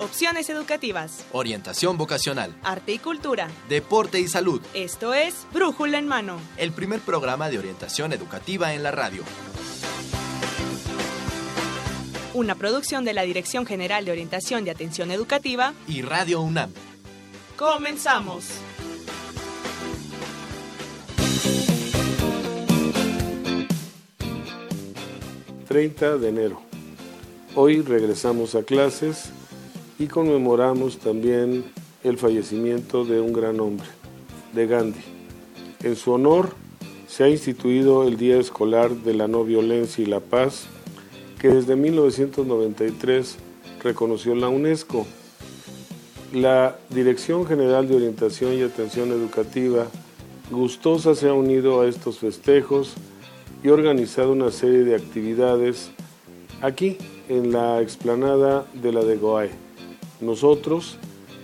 Opciones educativas. Orientación vocacional. Arte y cultura. Deporte y salud. Esto es Brújula en Mano. El primer programa de orientación educativa en la radio. Una producción de la Dirección General de Orientación y Atención Educativa. Y Radio UNAM. Comenzamos. ...30 de enero. Hoy regresamos a clases y conmemoramos también el fallecimiento de un gran hombre, de Gandhi. En su honor se ha instituido el Día Escolar de la No Violencia y la Paz, que desde 1993 reconoció la UNESCO. La Dirección General de Orientación y Atención Educativa gustosa se ha unido a estos festejos y organizado una serie de actividades aquí en la explanada de la de Goae. Nosotros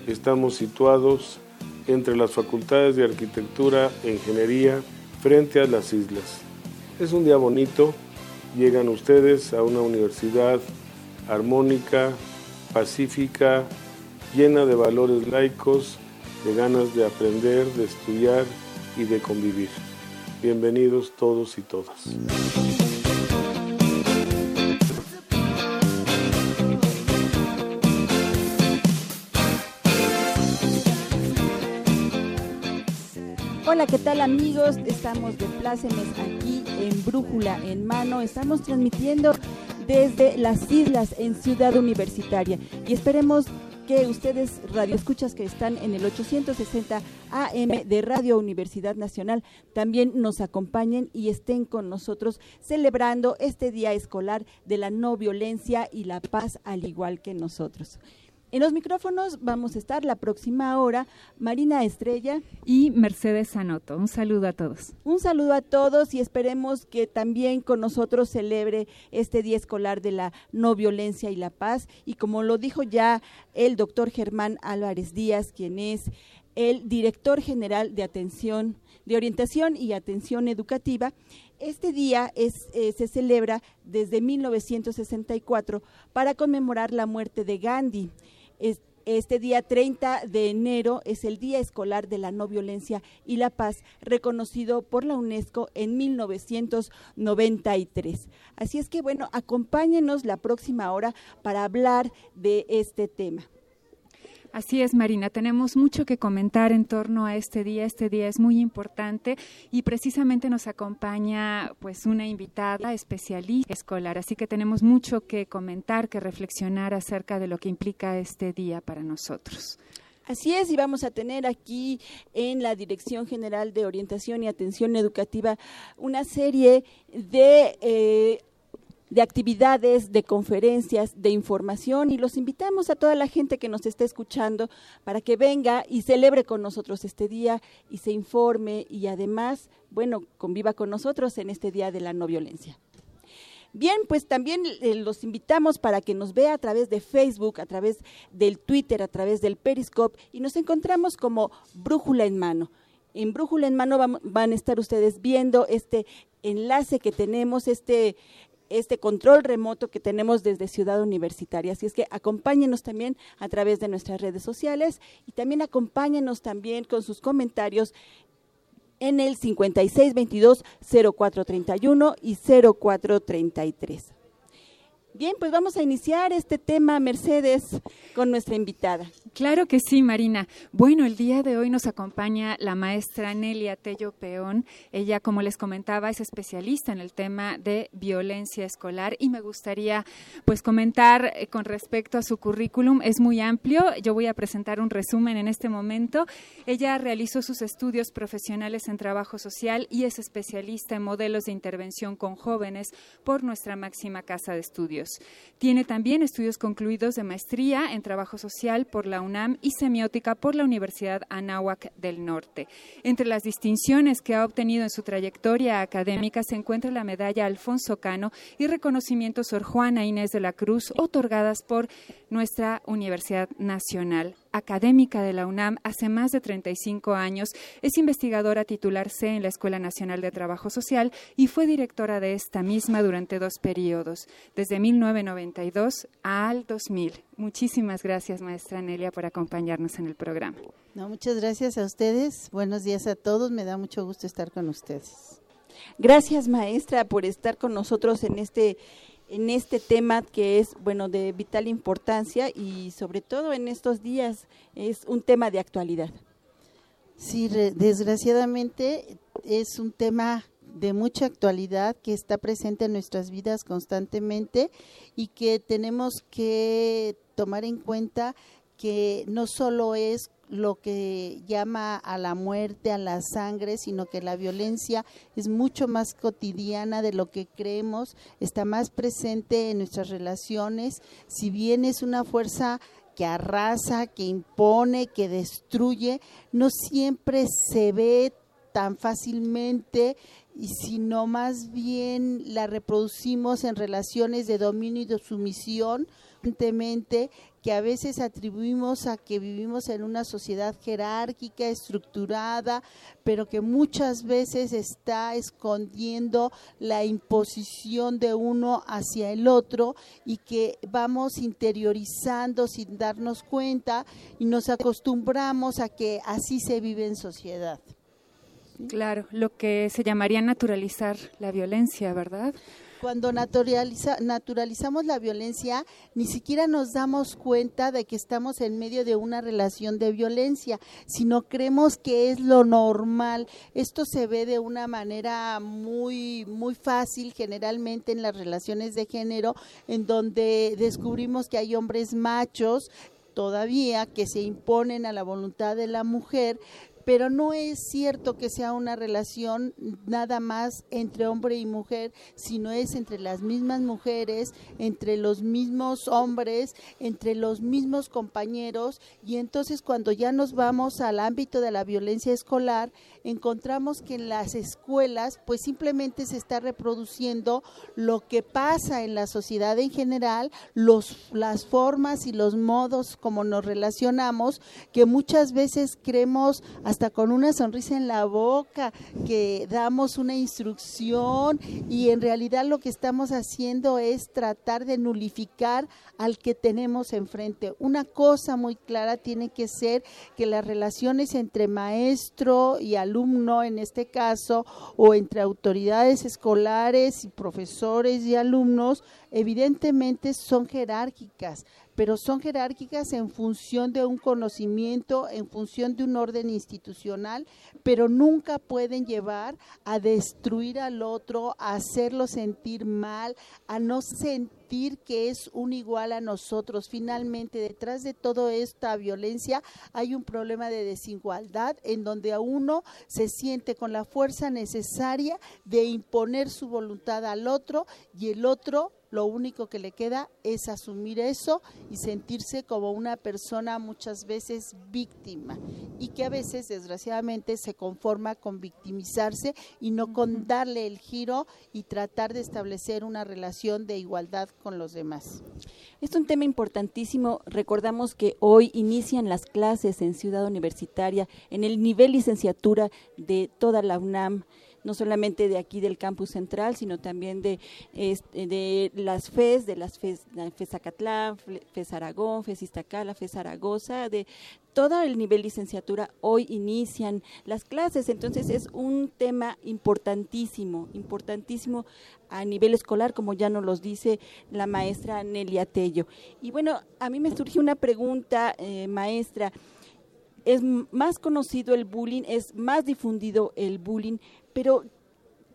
estamos situados entre las facultades de arquitectura e ingeniería frente a las islas. Es un día bonito, llegan ustedes a una universidad armónica, pacífica, llena de valores laicos, de ganas de aprender, de estudiar y de convivir. Bienvenidos todos y todas. Hola, ¿qué tal amigos? Estamos de plácemes aquí en Brújula en Mano. Estamos transmitiendo desde las islas en Ciudad Universitaria y esperemos que ustedes radioescuchas que están en el 860 AM de Radio Universidad Nacional también nos acompañen y estén con nosotros celebrando este día escolar de la no violencia y la paz al igual que nosotros. En los micrófonos vamos a estar la próxima hora Marina Estrella y Mercedes Sanoto. Un saludo a todos. Un saludo a todos y esperemos que también con nosotros celebre este Día Escolar de la No Violencia y la Paz. Y como lo dijo ya el doctor Germán Álvarez Díaz, quien es el director general de atención, de orientación y atención educativa, este día es, eh, se celebra desde 1964 para conmemorar la muerte de Gandhi. Este día 30 de enero es el Día Escolar de la No Violencia y la Paz, reconocido por la UNESCO en 1993. Así es que, bueno, acompáñenos la próxima hora para hablar de este tema. Así es, Marina, tenemos mucho que comentar en torno a este día. Este día es muy importante y precisamente nos acompaña pues una invitada especialista escolar, así que tenemos mucho que comentar, que reflexionar acerca de lo que implica este día para nosotros. Así es, y vamos a tener aquí en la Dirección General de Orientación y Atención Educativa una serie de eh, de actividades, de conferencias, de información y los invitamos a toda la gente que nos esté escuchando para que venga y celebre con nosotros este día y se informe y además, bueno, conviva con nosotros en este día de la no violencia. Bien, pues también eh, los invitamos para que nos vea a través de Facebook, a través del Twitter, a través del Periscope y nos encontramos como Brújula en Mano. En Brújula en Mano van a estar ustedes viendo este enlace que tenemos, este este control remoto que tenemos desde Ciudad Universitaria. Así es que acompáñenos también a través de nuestras redes sociales y también acompáñenos también con sus comentarios en el 5622-0431 y 0433. Bien, pues vamos a iniciar este tema, Mercedes, con nuestra invitada. Claro que sí, Marina. Bueno, el día de hoy nos acompaña la maestra Nelia Tello Peón. Ella, como les comentaba, es especialista en el tema de violencia escolar y me gustaría pues comentar eh, con respecto a su currículum. Es muy amplio. Yo voy a presentar un resumen en este momento. Ella realizó sus estudios profesionales en trabajo social y es especialista en modelos de intervención con jóvenes por nuestra máxima casa de estudios. Tiene también estudios concluidos de maestría en trabajo social por la UNAM y semiótica por la Universidad Anáhuac del Norte. Entre las distinciones que ha obtenido en su trayectoria académica se encuentra la medalla Alfonso Cano y reconocimiento Sor Juana Inés de la Cruz, otorgadas por nuestra Universidad Nacional. Académica de la UNAM hace más de 35 años, es investigadora titular C en la Escuela Nacional de Trabajo Social y fue directora de esta misma durante dos periodos, desde 1992 al 2000. Muchísimas gracias, maestra Nelia, por acompañarnos en el programa. No, muchas gracias a ustedes. Buenos días a todos. Me da mucho gusto estar con ustedes. Gracias, maestra, por estar con nosotros en este en este tema que es bueno de vital importancia y sobre todo en estos días es un tema de actualidad. Sí, desgraciadamente es un tema de mucha actualidad que está presente en nuestras vidas constantemente y que tenemos que tomar en cuenta que no solo es lo que llama a la muerte, a la sangre, sino que la violencia es mucho más cotidiana de lo que creemos, está más presente en nuestras relaciones, si bien es una fuerza que arrasa, que impone, que destruye, no siempre se ve tan fácilmente sino más bien la reproducimos en relaciones de dominio y de sumisión, que a veces atribuimos a que vivimos en una sociedad jerárquica, estructurada, pero que muchas veces está escondiendo la imposición de uno hacia el otro y que vamos interiorizando sin darnos cuenta y nos acostumbramos a que así se vive en sociedad. Claro, lo que se llamaría naturalizar la violencia, ¿verdad? Cuando naturalizamos la violencia, ni siquiera nos damos cuenta de que estamos en medio de una relación de violencia, sino creemos que es lo normal. Esto se ve de una manera muy, muy fácil, generalmente en las relaciones de género, en donde descubrimos que hay hombres machos todavía que se imponen a la voluntad de la mujer, pero no es cierto que sea una relación nada más entre hombre y mujer, sino es entre las mismas mujeres, entre los mismos hombres, entre los mismos compañeros. Y entonces cuando ya nos vamos al ámbito de la violencia escolar, encontramos que en las escuelas pues simplemente se está reproduciendo lo que pasa en la sociedad en general, los, las formas y los modos como nos relacionamos, que muchas veces creemos hasta con una sonrisa en la boca que damos una instrucción y en realidad lo que estamos haciendo es tratar de nulificar al que tenemos enfrente. Una cosa muy clara tiene que ser que las relaciones entre maestro y alumno en este caso o entre autoridades escolares y profesores y alumnos evidentemente son jerárquicas pero son jerárquicas en función de un conocimiento, en función de un orden institucional, pero nunca pueden llevar a destruir al otro, a hacerlo sentir mal, a no sentir que es un igual a nosotros. Finalmente, detrás de toda esta violencia hay un problema de desigualdad en donde a uno se siente con la fuerza necesaria de imponer su voluntad al otro y el otro lo único que le queda es asumir eso y sentirse como una persona muchas veces víctima y que a veces desgraciadamente se conforma con victimizarse y no con darle el giro y tratar de establecer una relación de igualdad con los demás. Es un tema importantísimo. Recordamos que hoy inician las clases en Ciudad Universitaria en el nivel licenciatura de toda la UNAM no solamente de aquí del campus central, sino también de, de las FES, de las FES, FES Acatlán, FES Aragón, FES Iztacala, FES Zaragoza, de todo el nivel licenciatura hoy inician las clases, entonces es un tema importantísimo, importantísimo a nivel escolar, como ya nos los dice la maestra Nelia Tello. Y bueno, a mí me surge una pregunta, eh, maestra, es más conocido el bullying, es más difundido el bullying, pero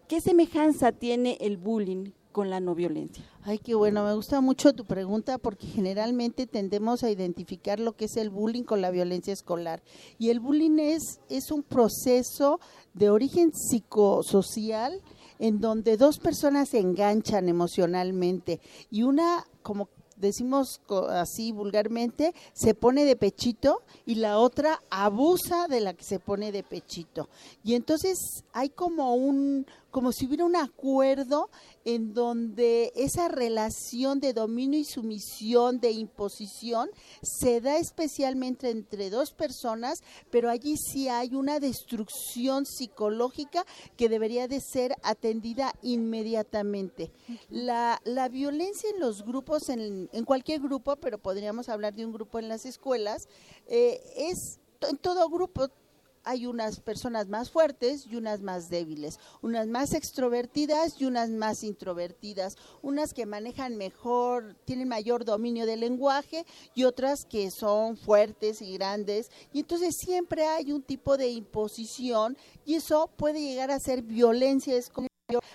¿qué semejanza tiene el bullying con la no violencia? Ay, qué bueno, me gusta mucho tu pregunta porque generalmente tendemos a identificar lo que es el bullying con la violencia escolar. Y el bullying es, es un proceso de origen psicosocial en donde dos personas se enganchan emocionalmente y una como decimos así vulgarmente, se pone de pechito y la otra abusa de la que se pone de pechito. Y entonces hay como un como si hubiera un acuerdo en donde esa relación de dominio y sumisión, de imposición, se da especialmente entre dos personas, pero allí sí hay una destrucción psicológica que debería de ser atendida inmediatamente. La, la violencia en los grupos, en, en, cualquier grupo, pero podríamos hablar de un grupo en las escuelas, eh, es en todo grupo hay unas personas más fuertes y unas más débiles, unas más extrovertidas y unas más introvertidas, unas que manejan mejor, tienen mayor dominio del lenguaje y otras que son fuertes y grandes. Y entonces siempre hay un tipo de imposición y eso puede llegar a ser violencia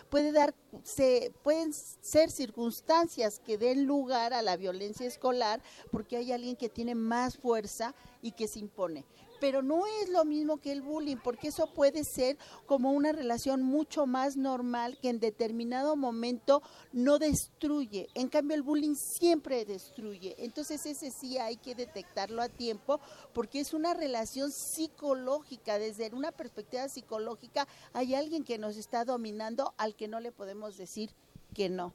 puede dar se pueden ser circunstancias que den lugar a la violencia escolar porque hay alguien que tiene más fuerza y que se impone pero no es lo mismo que el bullying, porque eso puede ser como una relación mucho más normal que en determinado momento no destruye. En cambio, el bullying siempre destruye. Entonces, ese sí hay que detectarlo a tiempo, porque es una relación psicológica. Desde una perspectiva psicológica, hay alguien que nos está dominando al que no le podemos decir que no.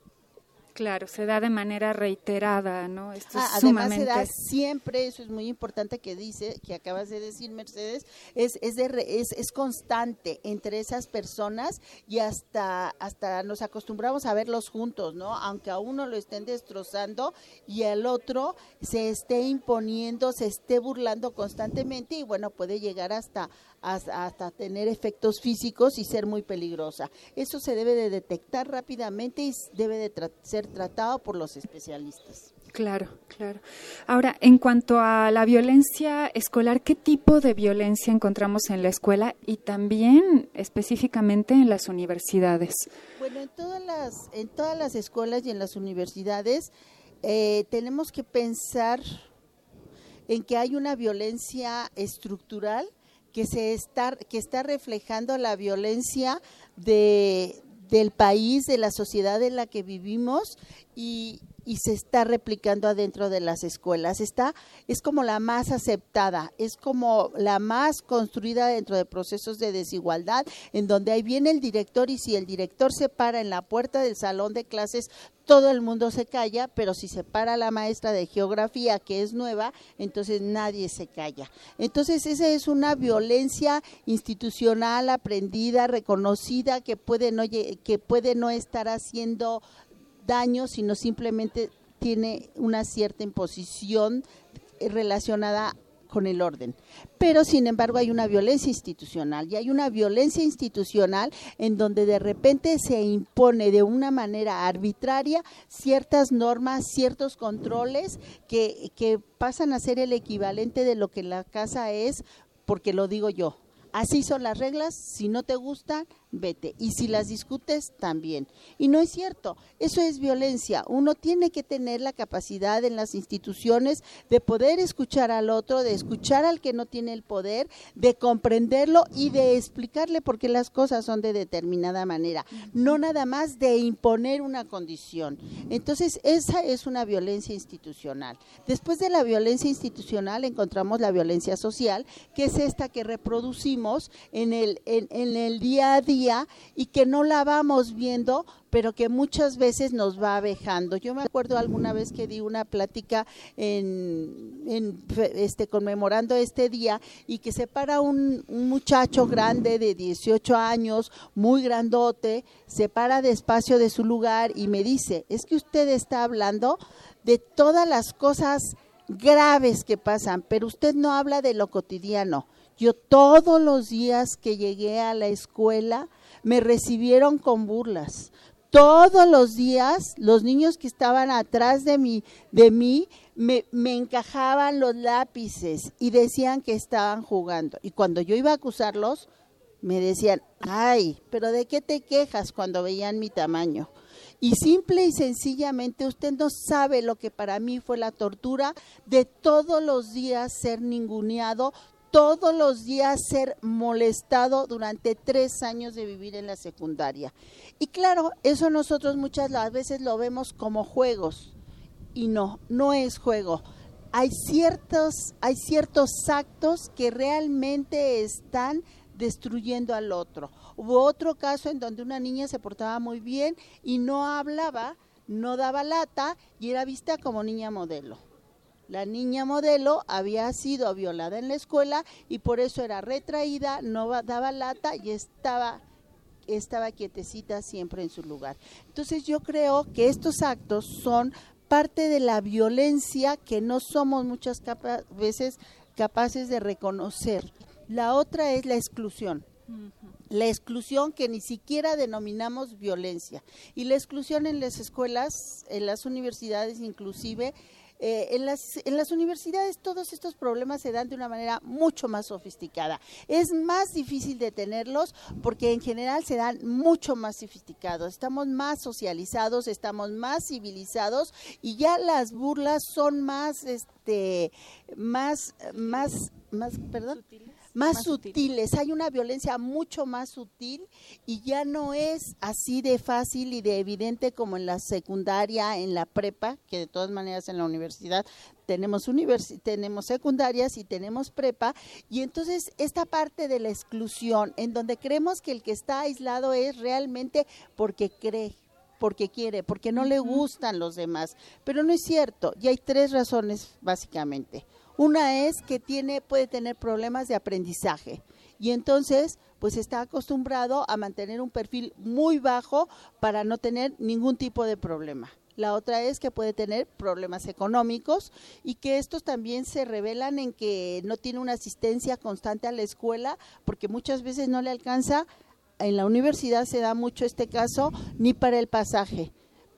Claro, se da de manera reiterada, ¿no? Esto ah, además se da siempre, eso es muy importante que dice, que acabas de decir Mercedes, es es, es, es constante entre esas personas y hasta hasta nos acostumbramos a verlos juntos, ¿no? Aunque a uno lo estén destrozando y al otro se esté imponiendo, se esté burlando constantemente y bueno, puede llegar hasta hasta, tener efectos físicos y ser muy peligrosa. Eso se debe de detectar rápidamente y debe de ser tratado por los especialistas. Claro, claro. Ahora, en cuanto a la violencia escolar, ¿qué tipo de violencia encontramos en la escuela y también específicamente en las universidades? Bueno, en todas las, en todas las escuelas y en las universidades eh, tenemos que pensar en que hay una violencia estructural que se está que está reflejando la violencia de del país, de la sociedad en la que vivimos y, y se está replicando adentro de las escuelas. Está, es como la más aceptada, es como la más construida dentro de procesos de desigualdad, en donde ahí viene el director y si el director se para en la puerta del salón de clases, todo el mundo se calla, pero si se para la maestra de geografía, que es nueva, entonces nadie se calla. Entonces esa es una violencia institucional aprendida, reconocida, que puede no, que puede no estar haciendo daño, sino simplemente tiene una cierta imposición relacionada con el orden. Pero, sin embargo, hay una violencia institucional y hay una violencia institucional en donde de repente se impone de una manera arbitraria ciertas normas, ciertos controles que, que pasan a ser el equivalente de lo que la casa es, porque lo digo yo. Así son las reglas, si no te gustan, vete. Y si las discutes, también. Y no es cierto, eso es violencia. Uno tiene que tener la capacidad en las instituciones de poder escuchar al otro, de escuchar al que no tiene el poder, de comprenderlo y de explicarle por qué las cosas son de determinada manera. No nada más de imponer una condición. Entonces, esa es una violencia institucional. Después de la violencia institucional encontramos la violencia social, que es esta que reproducimos en el, en, en el día a día y que no la vamos viendo, pero que muchas veces nos va abejando. Yo me acuerdo alguna vez que di una plática en, este conmemorando este día y que se para un, un, muchacho grande de 18 años, muy grandote, se para despacio de su lugar y me dice, es que usted está hablando de todas las cosas graves que pasan, pero usted no habla de lo cotidiano. Yo todos los días que llegué a la escuela me recibieron con burlas. Todos los días los niños que estaban atrás de mí, de mí me, me, encajaban los lápices y decían que estaban jugando. Y cuando yo iba a acusarlos, me decían, ay, pero ¿de qué te quejas cuando veían mi tamaño? Y simple y sencillamente usted no sabe lo que para mí fue la tortura de todos los días ser ninguneado, todos los días ser molestado durante tres años de vivir en la secundaria. Y claro, eso nosotros muchas veces lo vemos como juegos y no, no es juego. Hay ciertos, hay ciertos actos que realmente están destruyendo al otro. Hubo otro caso en donde una niña se portaba muy bien y no hablaba, no daba lata y era vista como niña modelo. La niña modelo había sido violada en la escuela y por eso era retraída, no daba lata y estaba estaba quietecita siempre en su lugar. Entonces yo creo que estos actos son parte de la violencia que no somos muchas veces capaces de reconocer. La otra es la exclusión. La exclusión que ni siquiera denominamos violencia. Y la exclusión en las escuelas, en las universidades inclusive, eh, en, las, en las universidades todos estos problemas se dan de una manera mucho más sofisticada. Es más difícil de tenerlos porque en general se dan mucho más sofisticados. Estamos más socializados, estamos más civilizados y ya las burlas son más, este, más, más, más, perdón más, sutiles, hay una violencia mucho más sutil y ya no es así de fácil y de evidente como en la secundaria, en la prepa, que de todas maneras en la universidad tenemos tenemos secundarias y tenemos prepa. Y entonces esta parte de la exclusión en donde creemos que el que está aislado es realmente porque cree porque quiere, porque no le gustan los demás, pero no es cierto, y hay tres razones básicamente. Una es que tiene, puede tener problemas de aprendizaje y entonces pues está acostumbrado a mantener un perfil muy bajo para no tener ningún tipo de problema. La otra es que puede tener problemas económicos y que estos también se revelan en que no tiene una asistencia constante a la escuela porque muchas veces no le alcanza. En la universidad se da mucho este caso ni para el pasaje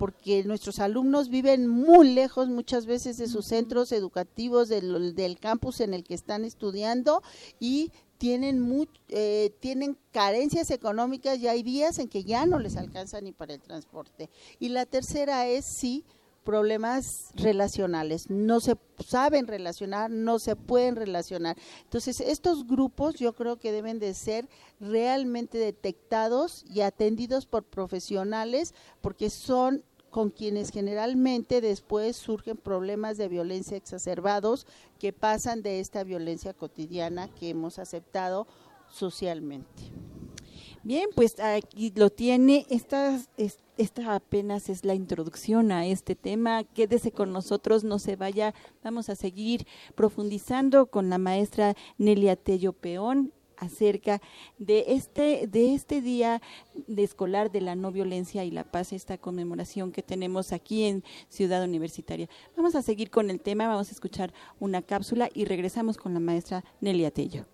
porque nuestros alumnos viven muy lejos muchas veces de sus centros educativos, del, del campus en el que están estudiando y tienen, eh, tienen carencias económicas y hay días en que ya no les alcanza ni para el transporte. Y la tercera es sí problemas relacionales, no se saben relacionar, no se pueden relacionar. Entonces, estos grupos yo creo que deben de ser realmente detectados y atendidos por profesionales porque son con quienes generalmente después surgen problemas de violencia exacerbados que pasan de esta violencia cotidiana que hemos aceptado socialmente. Bien, pues aquí lo tiene. Esta, apenas es la introducción a este tema. Quédese con nosotros, no se vaya. Vamos a seguir profundizando con la maestra Nelia Tello Peón acerca de este, de este día de escolar de la no violencia y la paz, esta conmemoración que tenemos aquí en Ciudad Universitaria. Vamos a seguir con el tema, vamos a escuchar una cápsula y regresamos con la maestra Nelia Tello.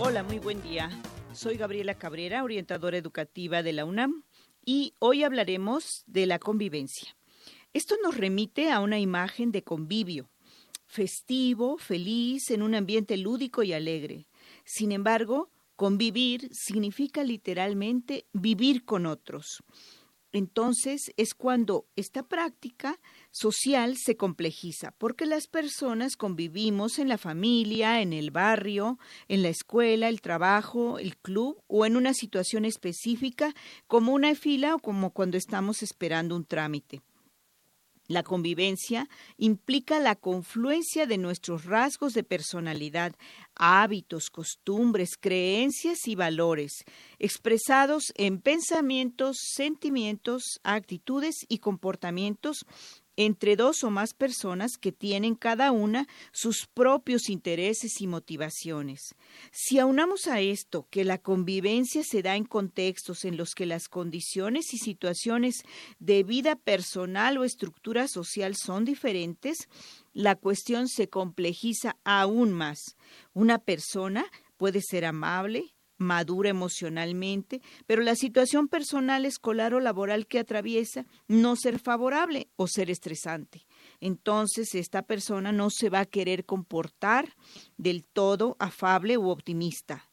Hola, muy buen día. Soy Gabriela Cabrera, orientadora educativa de la UNAM, y hoy hablaremos de la convivencia. Esto nos remite a una imagen de convivio, festivo, feliz, en un ambiente lúdico y alegre. Sin embargo, convivir significa literalmente vivir con otros. Entonces es cuando esta práctica social se complejiza, porque las personas convivimos en la familia, en el barrio, en la escuela, el trabajo, el club o en una situación específica como una fila o como cuando estamos esperando un trámite. La convivencia implica la confluencia de nuestros rasgos de personalidad, hábitos, costumbres, creencias y valores, expresados en pensamientos, sentimientos, actitudes y comportamientos entre dos o más personas que tienen cada una sus propios intereses y motivaciones. Si aunamos a esto que la convivencia se da en contextos en los que las condiciones y situaciones de vida personal o estructura social son diferentes, la cuestión se complejiza aún más. Una persona puede ser amable, madura emocionalmente, pero la situación personal, escolar o laboral que atraviesa no ser favorable o ser estresante. Entonces esta persona no se va a querer comportar del todo afable u optimista.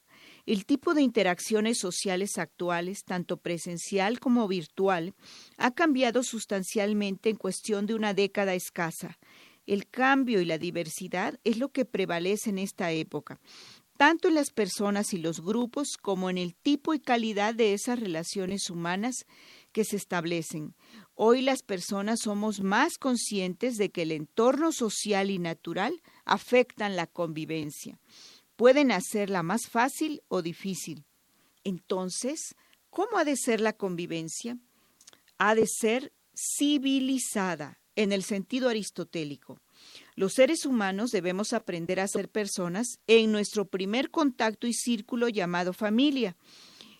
El tipo de interacciones sociales actuales, tanto presencial como virtual, ha cambiado sustancialmente en cuestión de una década escasa. El cambio y la diversidad es lo que prevalece en esta época tanto en las personas y los grupos como en el tipo y calidad de esas relaciones humanas que se establecen. Hoy las personas somos más conscientes de que el entorno social y natural afectan la convivencia. Pueden hacerla más fácil o difícil. Entonces, ¿cómo ha de ser la convivencia? Ha de ser civilizada en el sentido aristotélico. Los seres humanos debemos aprender a ser personas en nuestro primer contacto y círculo llamado familia,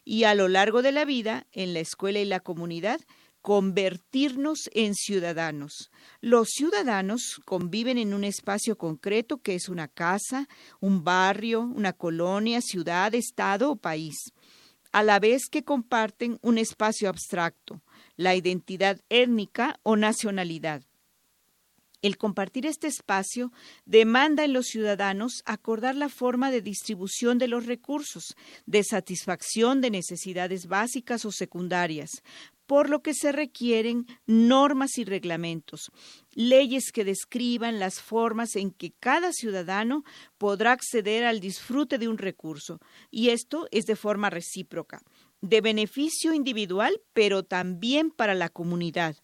y a lo largo de la vida, en la escuela y la comunidad, convertirnos en ciudadanos. Los ciudadanos conviven en un espacio concreto que es una casa, un barrio, una colonia, ciudad, estado o país, a la vez que comparten un espacio abstracto, la identidad étnica o nacionalidad. El compartir este espacio demanda en los ciudadanos acordar la forma de distribución de los recursos, de satisfacción de necesidades básicas o secundarias, por lo que se requieren normas y reglamentos, leyes que describan las formas en que cada ciudadano podrá acceder al disfrute de un recurso, y esto es de forma recíproca, de beneficio individual, pero también para la comunidad.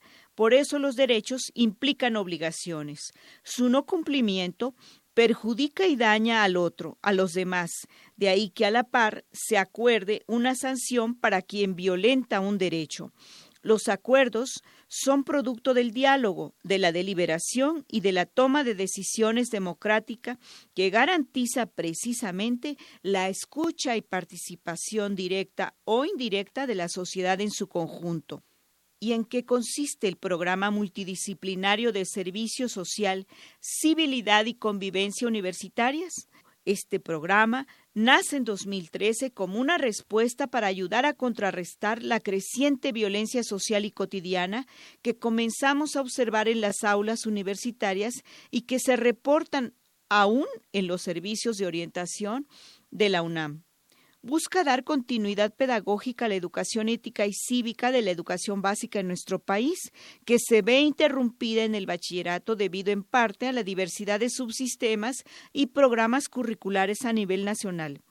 Por eso los derechos implican obligaciones. Su no cumplimiento perjudica y daña al otro, a los demás. De ahí que a la par se acuerde una sanción para quien violenta un derecho. Los acuerdos son producto del diálogo, de la deliberación y de la toma de decisiones democrática que garantiza precisamente la escucha y participación directa o indirecta de la sociedad en su conjunto y en qué consiste el programa multidisciplinario de servicio social, civilidad y convivencia universitarias. Este programa nace en 2013 como una respuesta para ayudar a contrarrestar la creciente violencia social y cotidiana que comenzamos a observar en las aulas universitarias y que se reportan aún en los servicios de orientación de la UNAM busca dar continuidad pedagógica a la educación ética y cívica de la educación básica en nuestro país, que se ve interrumpida en el bachillerato debido en parte a la diversidad de subsistemas y programas curriculares a nivel nacional.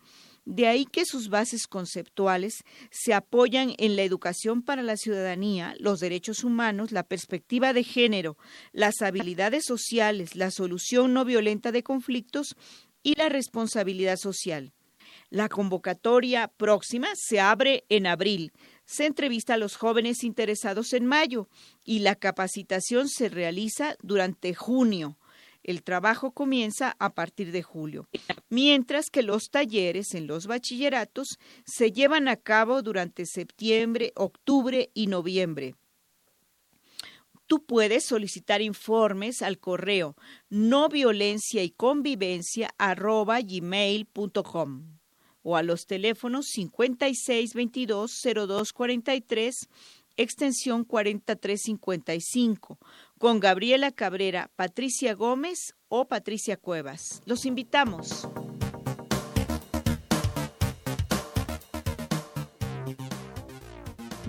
De ahí que sus bases conceptuales se apoyan en la educación para la ciudadanía, los derechos humanos, la perspectiva de género, las habilidades sociales, la solución no violenta de conflictos y la responsabilidad social. La convocatoria próxima se abre en abril. Se entrevista a los jóvenes interesados en mayo y la capacitación se realiza durante junio. El trabajo comienza a partir de julio, mientras que los talleres en los bachilleratos se llevan a cabo durante septiembre, octubre y noviembre. Tú puedes solicitar informes al correo no y o a los teléfonos 5622-0243, extensión 4355, con Gabriela Cabrera, Patricia Gómez o Patricia Cuevas. Los invitamos.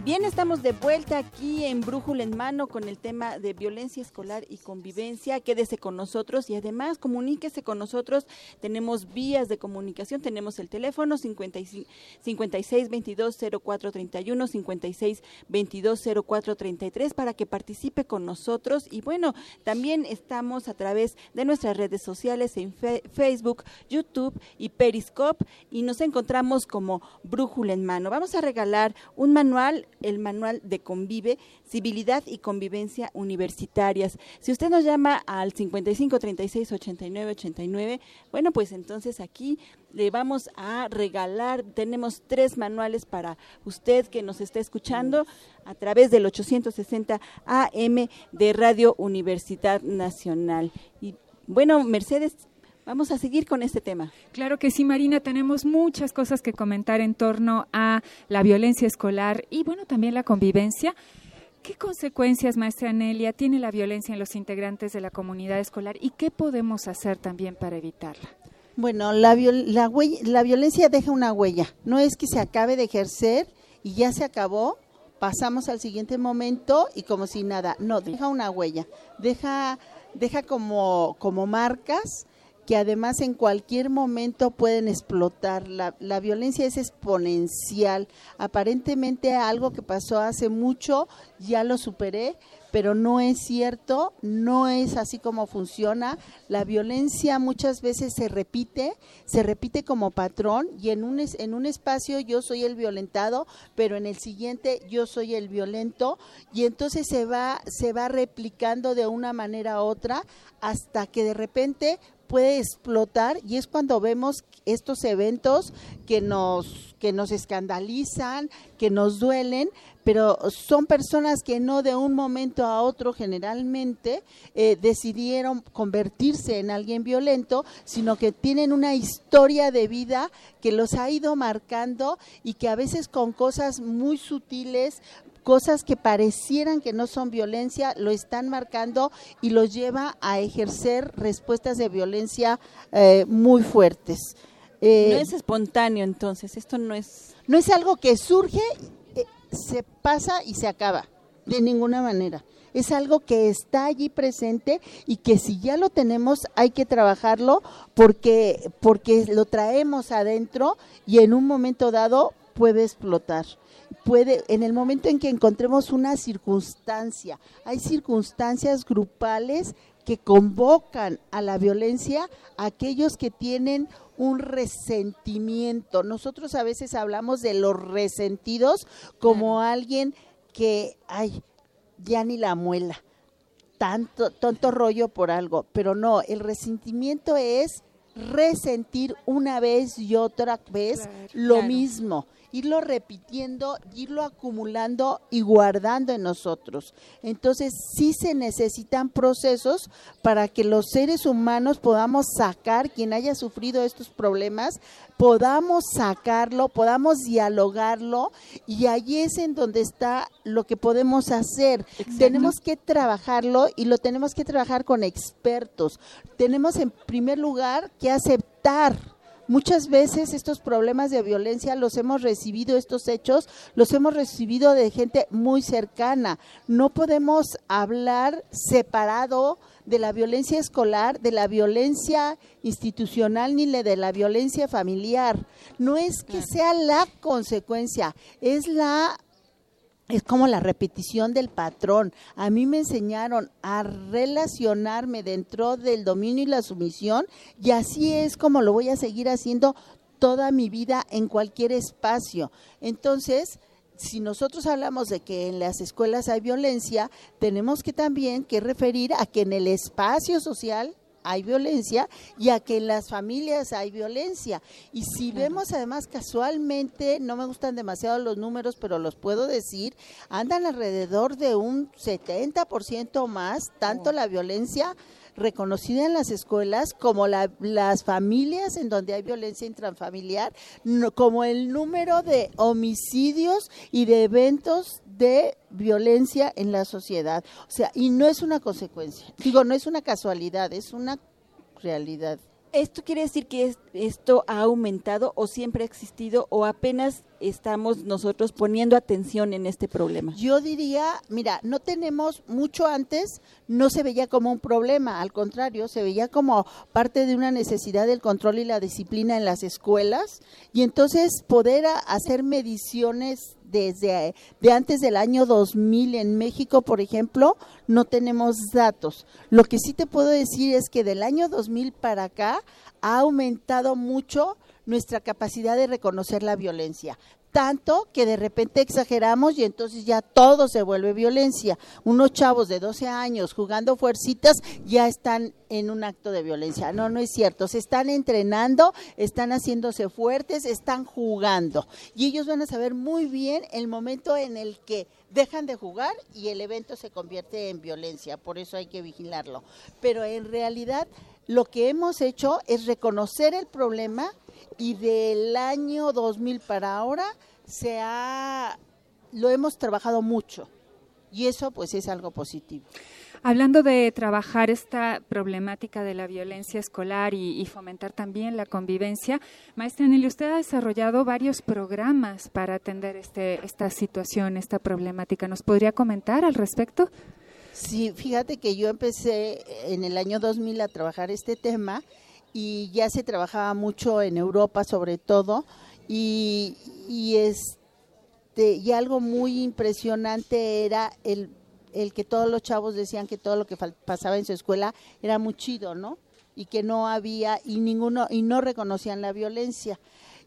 Bien, estamos de vuelta aquí en Brújula en Mano con el tema de violencia escolar y convivencia. Quédese con nosotros y además comuníquese con nosotros. Tenemos vías de comunicación, tenemos el teléfono 56, 56 22 04 31, 56 22 04 33 para que participe con nosotros. Y bueno, también estamos a través de nuestras redes sociales en Facebook, YouTube y Periscope y nos encontramos como Brújula en Mano. Vamos a regalar un manual el manual de Convive, Civilidad y Convivencia Universitarias. Si usted nos llama al 55 36 89 89, bueno, pues entonces aquí le vamos a regalar, tenemos tres manuales para usted que nos está escuchando a través del 860 AM de Radio Universidad Nacional. Y bueno, Mercedes, Vamos a seguir con este tema. Claro que sí, Marina, tenemos muchas cosas que comentar en torno a la violencia escolar y bueno, también la convivencia. ¿Qué consecuencias, maestra Nelia, tiene la violencia en los integrantes de la comunidad escolar y qué podemos hacer también para evitarla? Bueno, la, la, la violencia deja una huella. No es que se acabe de ejercer y ya se acabó, pasamos al siguiente momento y como si nada. No, deja una huella. Deja, deja como, como marcas que además en cualquier momento pueden explotar. La, la violencia es exponencial. Aparentemente algo que pasó hace mucho ya lo superé, pero no es cierto, no es así como funciona. La violencia muchas veces se repite, se repite como patrón y en un, en un espacio yo soy el violentado, pero en el siguiente yo soy el violento y entonces se va, se va replicando de una manera u otra hasta que de repente puede explotar y es cuando vemos estos eventos que nos que nos escandalizan, que nos duelen, pero son personas que no de un momento a otro generalmente eh, decidieron convertirse en alguien violento, sino que tienen una historia de vida que los ha ido marcando y que a veces con cosas muy sutiles, cosas que parecieran que no son violencia, lo están marcando y los lleva a ejercer respuestas de violencia eh, muy fuertes. Eh, no es espontáneo entonces, esto no es... No es algo que surge se pasa y se acaba, de ninguna manera. Es algo que está allí presente y que si ya lo tenemos hay que trabajarlo porque, porque lo traemos adentro y en un momento dado puede explotar. Puede, en el momento en que encontremos una circunstancia, hay circunstancias grupales que convocan a la violencia a aquellos que tienen un resentimiento. Nosotros a veces hablamos de los resentidos como alguien que, ay, ya ni la muela, tanto, tonto rollo por algo, pero no, el resentimiento es resentir una vez y otra vez lo mismo irlo repitiendo, irlo acumulando y guardando en nosotros. Entonces sí se necesitan procesos para que los seres humanos podamos sacar, quien haya sufrido estos problemas, podamos sacarlo, podamos dialogarlo y allí es en donde está lo que podemos hacer. Tenemos que trabajarlo y lo tenemos que trabajar con expertos. Tenemos en primer lugar que aceptar Muchas veces estos problemas de violencia los hemos recibido, estos hechos los hemos recibido de gente muy cercana. No podemos hablar separado de la violencia escolar, de la violencia institucional ni de la violencia familiar. No es que sea la consecuencia, es la es como la repetición del patrón. A mí me enseñaron a relacionarme dentro del dominio y la sumisión y así es como lo voy a seguir haciendo toda mi vida en cualquier espacio. Entonces, si nosotros hablamos de que en las escuelas hay violencia, tenemos que también que referir a que en el espacio social hay violencia y a que en las familias hay violencia. Y si vemos además casualmente, no me gustan demasiado los números, pero los puedo decir, andan alrededor de un 70% más, tanto la violencia reconocida en las escuelas como las familias en donde hay violencia intrafamiliar, como el número de homicidios y de eventos de violencia en la sociedad. O sea, y no es una consecuencia. Digo, no es una casualidad, es una realidad. ¿Esto quiere decir que esto ha aumentado o siempre ha existido o apenas estamos nosotros poniendo atención en este problema? Yo diría, mira, no tenemos mucho antes, no se veía como un problema, al contrario, se veía como parte de una necesidad del control y la disciplina en las escuelas y entonces poder hacer mediciones desde de antes del año 2000 en México, por ejemplo, no tenemos datos. Lo que sí te puedo decir es que del año 2000 para acá ha aumentado mucho nuestra capacidad de reconocer la violencia tanto que de repente exageramos y entonces ya todo se vuelve violencia. Unos chavos de 12 años jugando fuercitas ya están en un acto de violencia. No, no es cierto. Se están entrenando, están haciéndose fuertes, están jugando. Y ellos van a saber muy bien el momento en el que dejan de jugar y el evento se convierte en violencia. Por eso hay que vigilarlo. Pero en realidad lo que hemos hecho es reconocer el problema y del año 2000 para ahora se ha lo hemos trabajado mucho y eso pues es algo positivo. Hablando de trabajar esta problemática de la violencia escolar y, fomentar también la convivencia, maestra Nelly, usted ha desarrollado varios programas para atender este, esta situación, esta problemática. ¿Nos podría comentar al respecto? Sí, fíjate que yo empecé en el año 2000 a trabajar este tema y ya se trabajaba mucho en Europa sobre todo y, y este y algo muy impresionante era el, el que todos los chavos decían que todo lo que pasaba en su escuela era muy chido, ¿no? Y que no había y ninguno y no reconocían la violencia.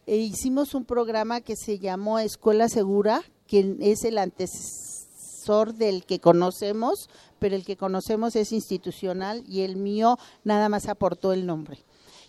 E hicimos un programa que se llamó Escuela Segura, que es el antecesor del que conocemos, pero el que conocemos es institucional y el mío nada más aportó el nombre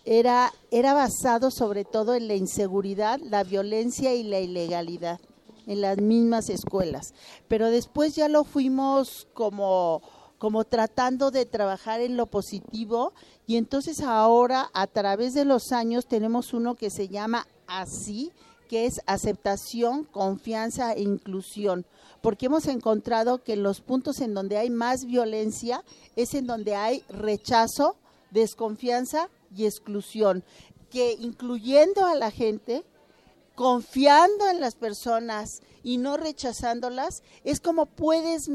era, era basado sobre todo en la inseguridad, la violencia y la ilegalidad en las mismas escuelas. Pero después ya lo fuimos como, como tratando de trabajar en lo positivo y entonces ahora a través de los años tenemos uno que se llama así, que es aceptación, confianza e inclusión, porque hemos encontrado que los puntos en donde hay más violencia es en donde hay rechazo, desconfianza y exclusión, que incluyendo a la gente, confiando en las personas y no rechazándolas, es como puedes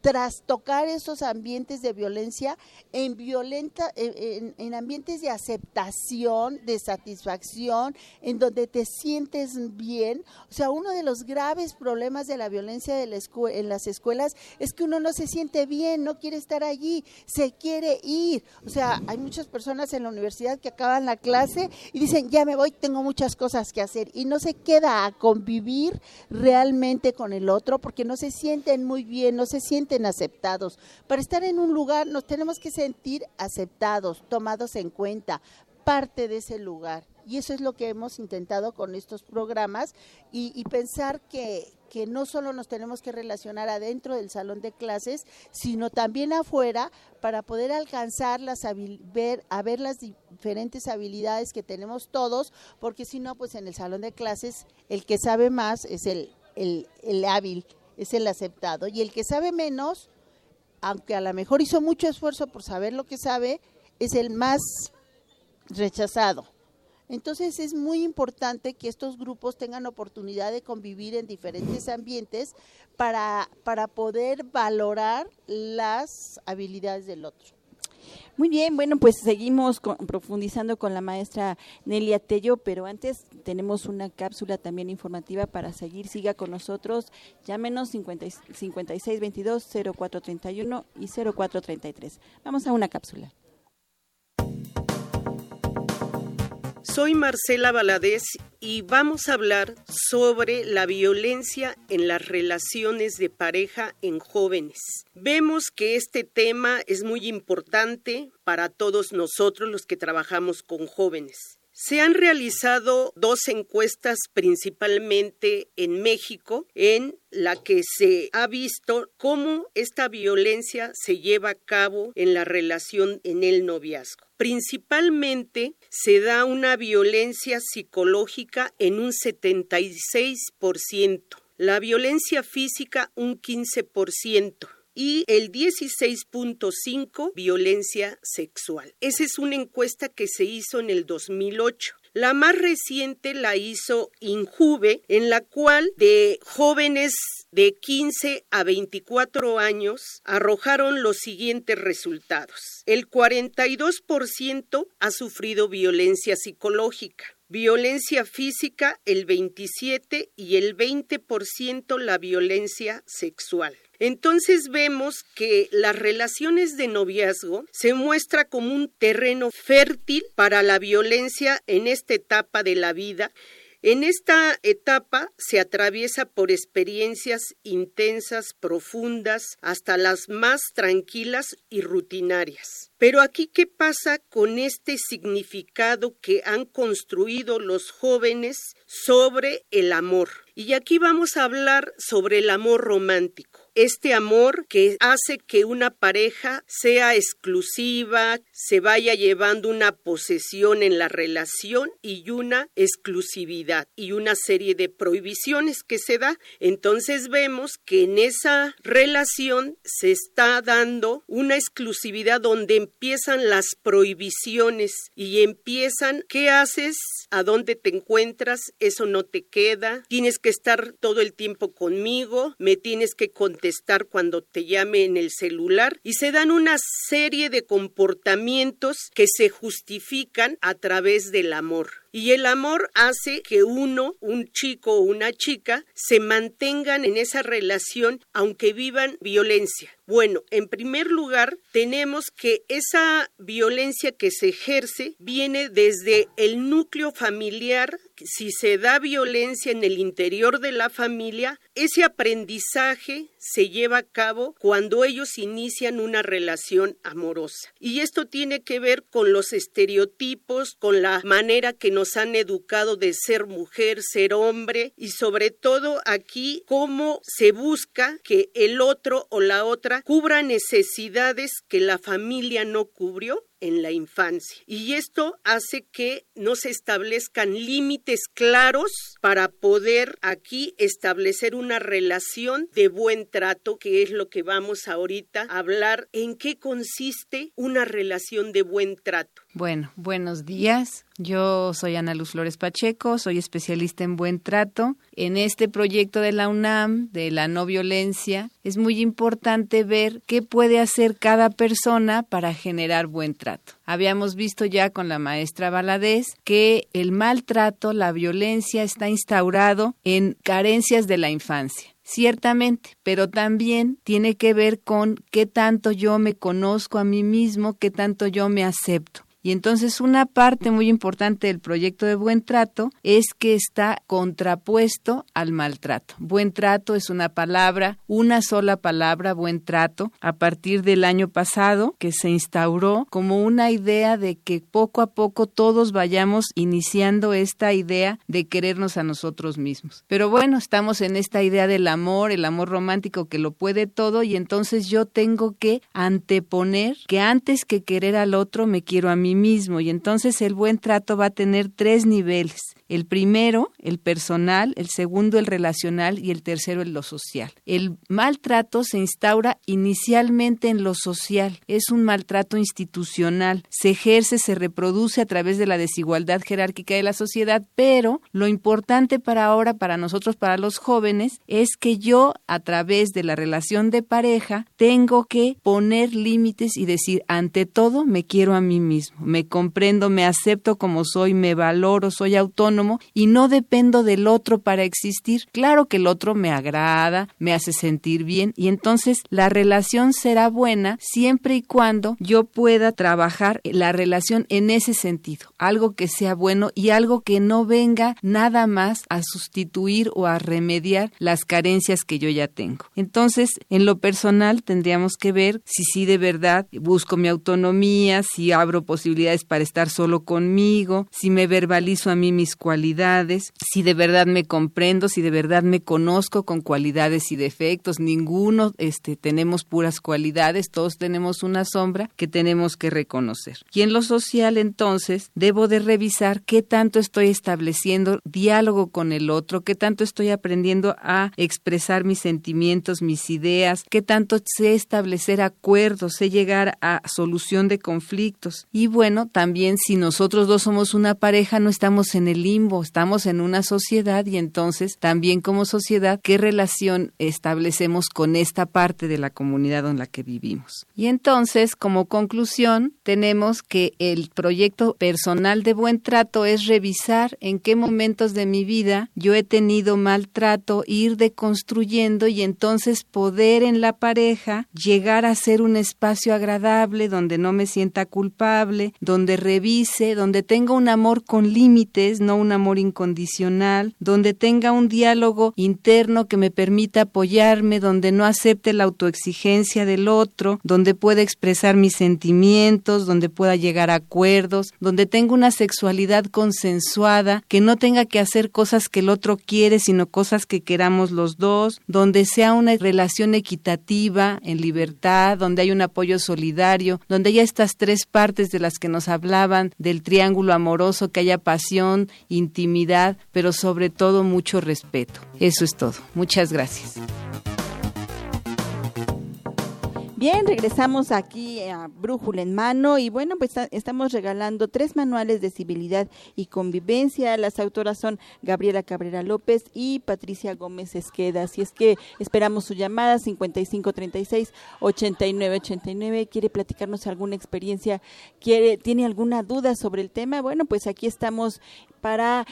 trastocar esos ambientes de violencia en violenta en, ambientes de aceptación, de satisfacción, en donde te sientes bien. O sea, uno de los graves problemas de la violencia de la en las escuelas es que uno no se siente bien, no quiere estar allí, se quiere ir. O sea, hay muchas personas en la universidad que acaban la clase y dicen, "Ya me voy, tengo muchas cosas que hacer" y no se queda a convivir realmente con el otro porque no se sienten muy bien, no se sienten aceptados. Para estar en un lugar nos tenemos que sentir aceptados, tomados en cuenta, parte de ese lugar. Y eso es lo que hemos intentado con estos programas y, pensar que, que no solo nos tenemos que relacionar adentro del salón de clases, sino también afuera para poder alcanzar las ver, a ver las diferentes habilidades que tenemos todos, porque si no, pues en el salón de clases el que sabe más es el, el, el hábil es el aceptado. Y el que sabe menos, aunque a lo mejor hizo mucho esfuerzo por saber lo que sabe, es el más rechazado. Entonces es muy importante que estos grupos tengan oportunidad de convivir en diferentes ambientes para, para poder valorar las habilidades del otro. Muy bien, bueno, pues seguimos profundizando con la maestra Nelia Tello, pero antes tenemos una cápsula también informativa para seguir. Siga con nosotros, llámenos 50, 5622 0431 y 0433. Vamos a una cápsula. Soy Marcela Valadez y vamos a hablar sobre la violencia en las relaciones de pareja en jóvenes. Vemos que este tema es muy importante para todos nosotros los que trabajamos con jóvenes. Se han realizado dos encuestas principalmente en México, en la que se ha visto cómo esta violencia se lleva a cabo en la relación en el noviazgo. Principalmente se da una violencia psicológica en un 76%, la violencia física un 15% y el 16.5 violencia sexual. Esa es una encuesta que se hizo en el 2008. La más reciente la hizo Injuve, en la cual de jóvenes de 15 a 24 años arrojaron los siguientes resultados. El 42% ha sufrido violencia psicológica, violencia física el 27 y el 20% la violencia sexual. Entonces vemos que las relaciones de noviazgo se muestra como un terreno fértil para la violencia en esta etapa de la vida en esta etapa se atraviesa por experiencias intensas, profundas, hasta las más tranquilas y rutinarias. Pero aquí, ¿qué pasa con este significado que han construido los jóvenes sobre el amor? Y aquí vamos a hablar sobre el amor romántico este amor que hace que una pareja sea exclusiva, se vaya llevando una posesión en la relación y una exclusividad y una serie de prohibiciones que se da. Entonces vemos que en esa relación se está dando una exclusividad donde empiezan las prohibiciones y empiezan qué haces, a dónde te encuentras, eso no te queda, tienes que estar todo el tiempo conmigo, me tienes que contestar cuando te llame en el celular y se dan una serie de comportamientos que se justifican a través del amor. Y el amor hace que uno, un chico o una chica, se mantengan en esa relación aunque vivan violencia. Bueno, en primer lugar, tenemos que esa violencia que se ejerce viene desde el núcleo familiar. Si se da violencia en el interior de la familia, ese aprendizaje se lleva a cabo cuando ellos inician una relación amorosa. Y esto tiene que ver con los estereotipos, con la manera que nos han educado de ser mujer, ser hombre y sobre todo aquí cómo se busca que el otro o la otra cubra necesidades que la familia no cubrió en la infancia. Y esto hace que no se establezcan límites claros para poder aquí establecer una relación de buen trato, que es lo que vamos ahorita a hablar, en qué consiste una relación de buen trato. Bueno, buenos días. Yo soy Ana Luz Flores Pacheco, soy especialista en buen trato. En este proyecto de la UNAM, de la no violencia, es muy importante ver qué puede hacer cada persona para generar buen trato. Habíamos visto ya con la maestra Valadez que el maltrato, la violencia está instaurado en carencias de la infancia ciertamente, pero también tiene que ver con qué tanto yo me conozco a mí mismo, qué tanto yo me acepto. Y entonces una parte muy importante del proyecto de buen trato es que está contrapuesto al maltrato. Buen trato es una palabra, una sola palabra, buen trato, a partir del año pasado que se instauró como una idea de que poco a poco todos vayamos iniciando esta idea de querernos a nosotros mismos. Pero bueno, estamos en esta idea del amor, el amor romántico que lo puede todo y entonces yo tengo que anteponer que antes que querer al otro me quiero a mí mismo y entonces el buen trato va a tener tres niveles. El primero, el personal, el segundo, el relacional y el tercero, el lo social. El maltrato se instaura inicialmente en lo social, es un maltrato institucional, se ejerce, se reproduce a través de la desigualdad jerárquica de la sociedad, pero lo importante para ahora, para nosotros, para los jóvenes, es que yo, a través de la relación de pareja, tengo que poner límites y decir, ante todo, me quiero a mí mismo, me comprendo, me acepto como soy, me valoro, soy autónomo, y no dependo del otro para existir. Claro que el otro me agrada, me hace sentir bien y entonces la relación será buena siempre y cuando yo pueda trabajar la relación en ese sentido, algo que sea bueno y algo que no venga nada más a sustituir o a remediar las carencias que yo ya tengo. Entonces, en lo personal tendríamos que ver si sí de verdad busco mi autonomía, si abro posibilidades para estar solo conmigo, si me verbalizo a mí mis si de verdad me comprendo, si de verdad me conozco con cualidades y defectos. Ninguno este, tenemos puras cualidades, todos tenemos una sombra que tenemos que reconocer. Y en lo social, entonces, debo de revisar qué tanto estoy estableciendo diálogo con el otro, qué tanto estoy aprendiendo a expresar mis sentimientos, mis ideas, qué tanto sé establecer acuerdos, sé llegar a solución de conflictos. Y bueno, también si nosotros dos somos una pareja, no estamos en el estamos en una sociedad y entonces también como sociedad, ¿qué relación establecemos con esta parte de la comunidad en la que vivimos? Y entonces, como conclusión, tenemos que el proyecto personal de buen trato es revisar en qué momentos de mi vida yo he tenido maltrato, ir deconstruyendo y entonces poder en la pareja llegar a ser un espacio agradable donde no me sienta culpable, donde revise, donde tenga un amor con límites, no un un amor incondicional, donde tenga un diálogo interno que me permita apoyarme, donde no acepte la autoexigencia del otro, donde pueda expresar mis sentimientos, donde pueda llegar a acuerdos, donde tenga una sexualidad consensuada, que no tenga que hacer cosas que el otro quiere, sino cosas que queramos los dos, donde sea una relación equitativa, en libertad, donde hay un apoyo solidario, donde haya estas tres partes de las que nos hablaban del triángulo amoroso, que haya pasión intimidad, pero sobre todo mucho respeto. Eso es todo. Muchas gracias. Bien, regresamos aquí a Brújula en Mano y bueno, pues estamos regalando tres manuales de civilidad y convivencia. Las autoras son Gabriela Cabrera López y Patricia Gómez Esqueda. Así es que esperamos su llamada 5536-8989. ¿Quiere platicarnos alguna experiencia? ¿Quiere, ¿Tiene alguna duda sobre el tema? Bueno, pues aquí estamos para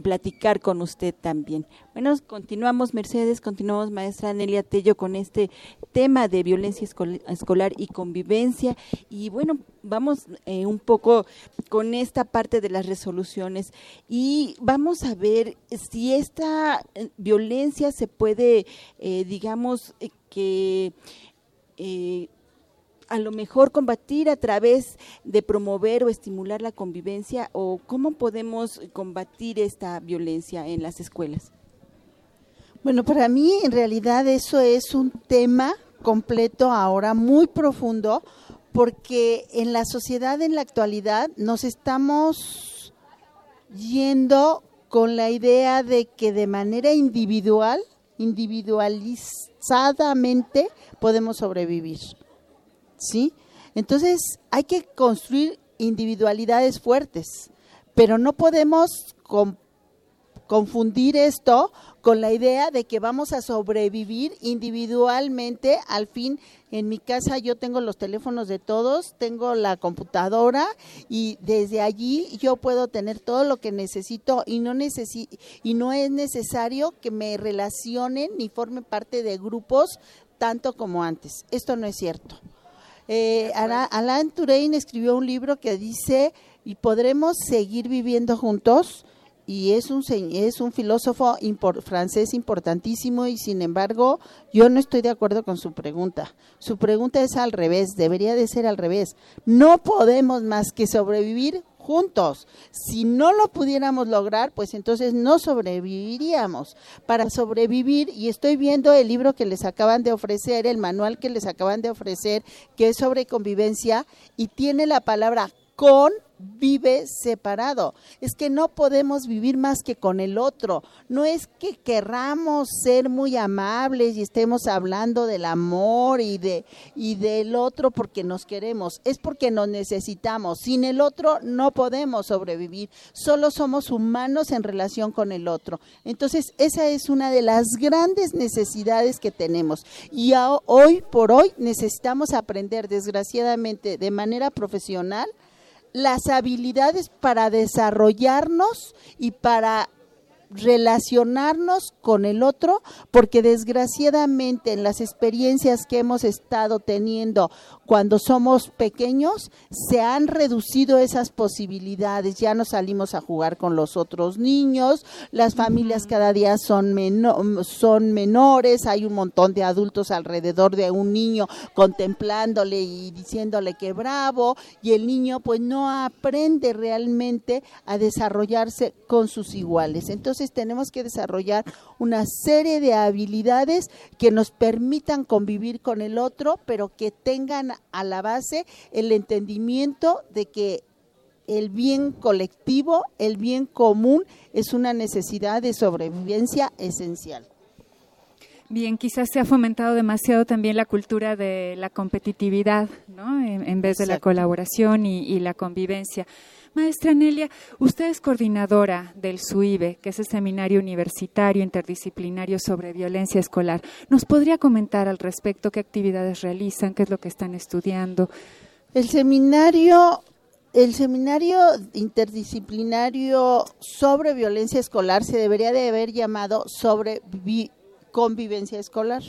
platicar con usted también. Bueno, continuamos, Mercedes, continuamos, maestra Nelia Tello, con este tema de violencia escolar y convivencia. Y bueno, vamos eh, un poco con esta parte de las resoluciones y vamos a ver si esta eh, violencia se puede, eh, digamos, que a lo mejor combatir a través de promover o estimular la convivencia o cómo podemos combatir esta violencia en las escuelas? Bueno, para mí en realidad eso es un tema completo ahora muy profundo porque en la sociedad en la actualidad nos estamos yendo con la idea de que de manera individual, individualizadamente podemos sobrevivir. ¿Sí? Entonces hay que construir individualidades fuertes, pero no podemos confundir esto con la idea de que vamos a sobrevivir individualmente. Al fin, en mi casa yo tengo los teléfonos de todos, tengo la computadora y desde allí yo puedo tener todo lo que necesito y no, y no es necesario que me relacionen ni forme parte de grupos tanto como antes. Esto no es cierto. Eh, Alain Touraine escribió un libro que dice, y podremos seguir viviendo juntos, y es un, es un filósofo francés importantísimo y sin embargo yo no estoy de acuerdo con su pregunta. Su pregunta es al revés, debería de ser al revés. No podemos más que sobrevivir juntos. Si no lo pudiéramos lograr, pues entonces no sobreviviríamos. Para sobrevivir, y estoy viendo el libro que les acaban de ofrecer, el manual que les acaban de ofrecer, que es sobre convivencia, y tiene la palabra con vive separado. Es que no podemos vivir más que con el otro. No es que querramos ser muy amables y estemos hablando del amor y de y del otro porque nos queremos, es porque nos necesitamos. Sin el otro no podemos sobrevivir. Solo somos humanos en relación con el otro. Entonces, esa es una de las grandes necesidades que tenemos. Y hoy por hoy necesitamos aprender desgraciadamente de manera profesional las habilidades para desarrollarnos y para relacionarnos con el otro, porque desgraciadamente en las experiencias que hemos estado teniendo cuando somos pequeños, se han reducido esas posibilidades, ya no salimos a jugar con los otros niños, las familias cada día son, son menores, hay un montón de adultos alrededor de un niño contemplándole y diciéndole que bravo, y el niño pues no aprende realmente a desarrollarse con sus iguales. Entonces, tenemos que desarrollar una serie de habilidades que nos permitan convivir con el otro, pero que tengan a la base el entendimiento de que el bien colectivo, el bien común, es una necesidad de sobrevivencia esencial. Bien, quizás se ha fomentado demasiado también la cultura de la competitividad, ¿no? En, vez de la colaboración y la convivencia. Maestra Nelia, usted es coordinadora del SUIBE, que es el Seminario Universitario Interdisciplinario sobre Violencia Escolar. ¿Nos podría comentar al respecto qué actividades realizan, qué es lo que están estudiando? El seminario el seminario interdisciplinario sobre violencia escolar se debería de haber llamado sobre convivencia escolar.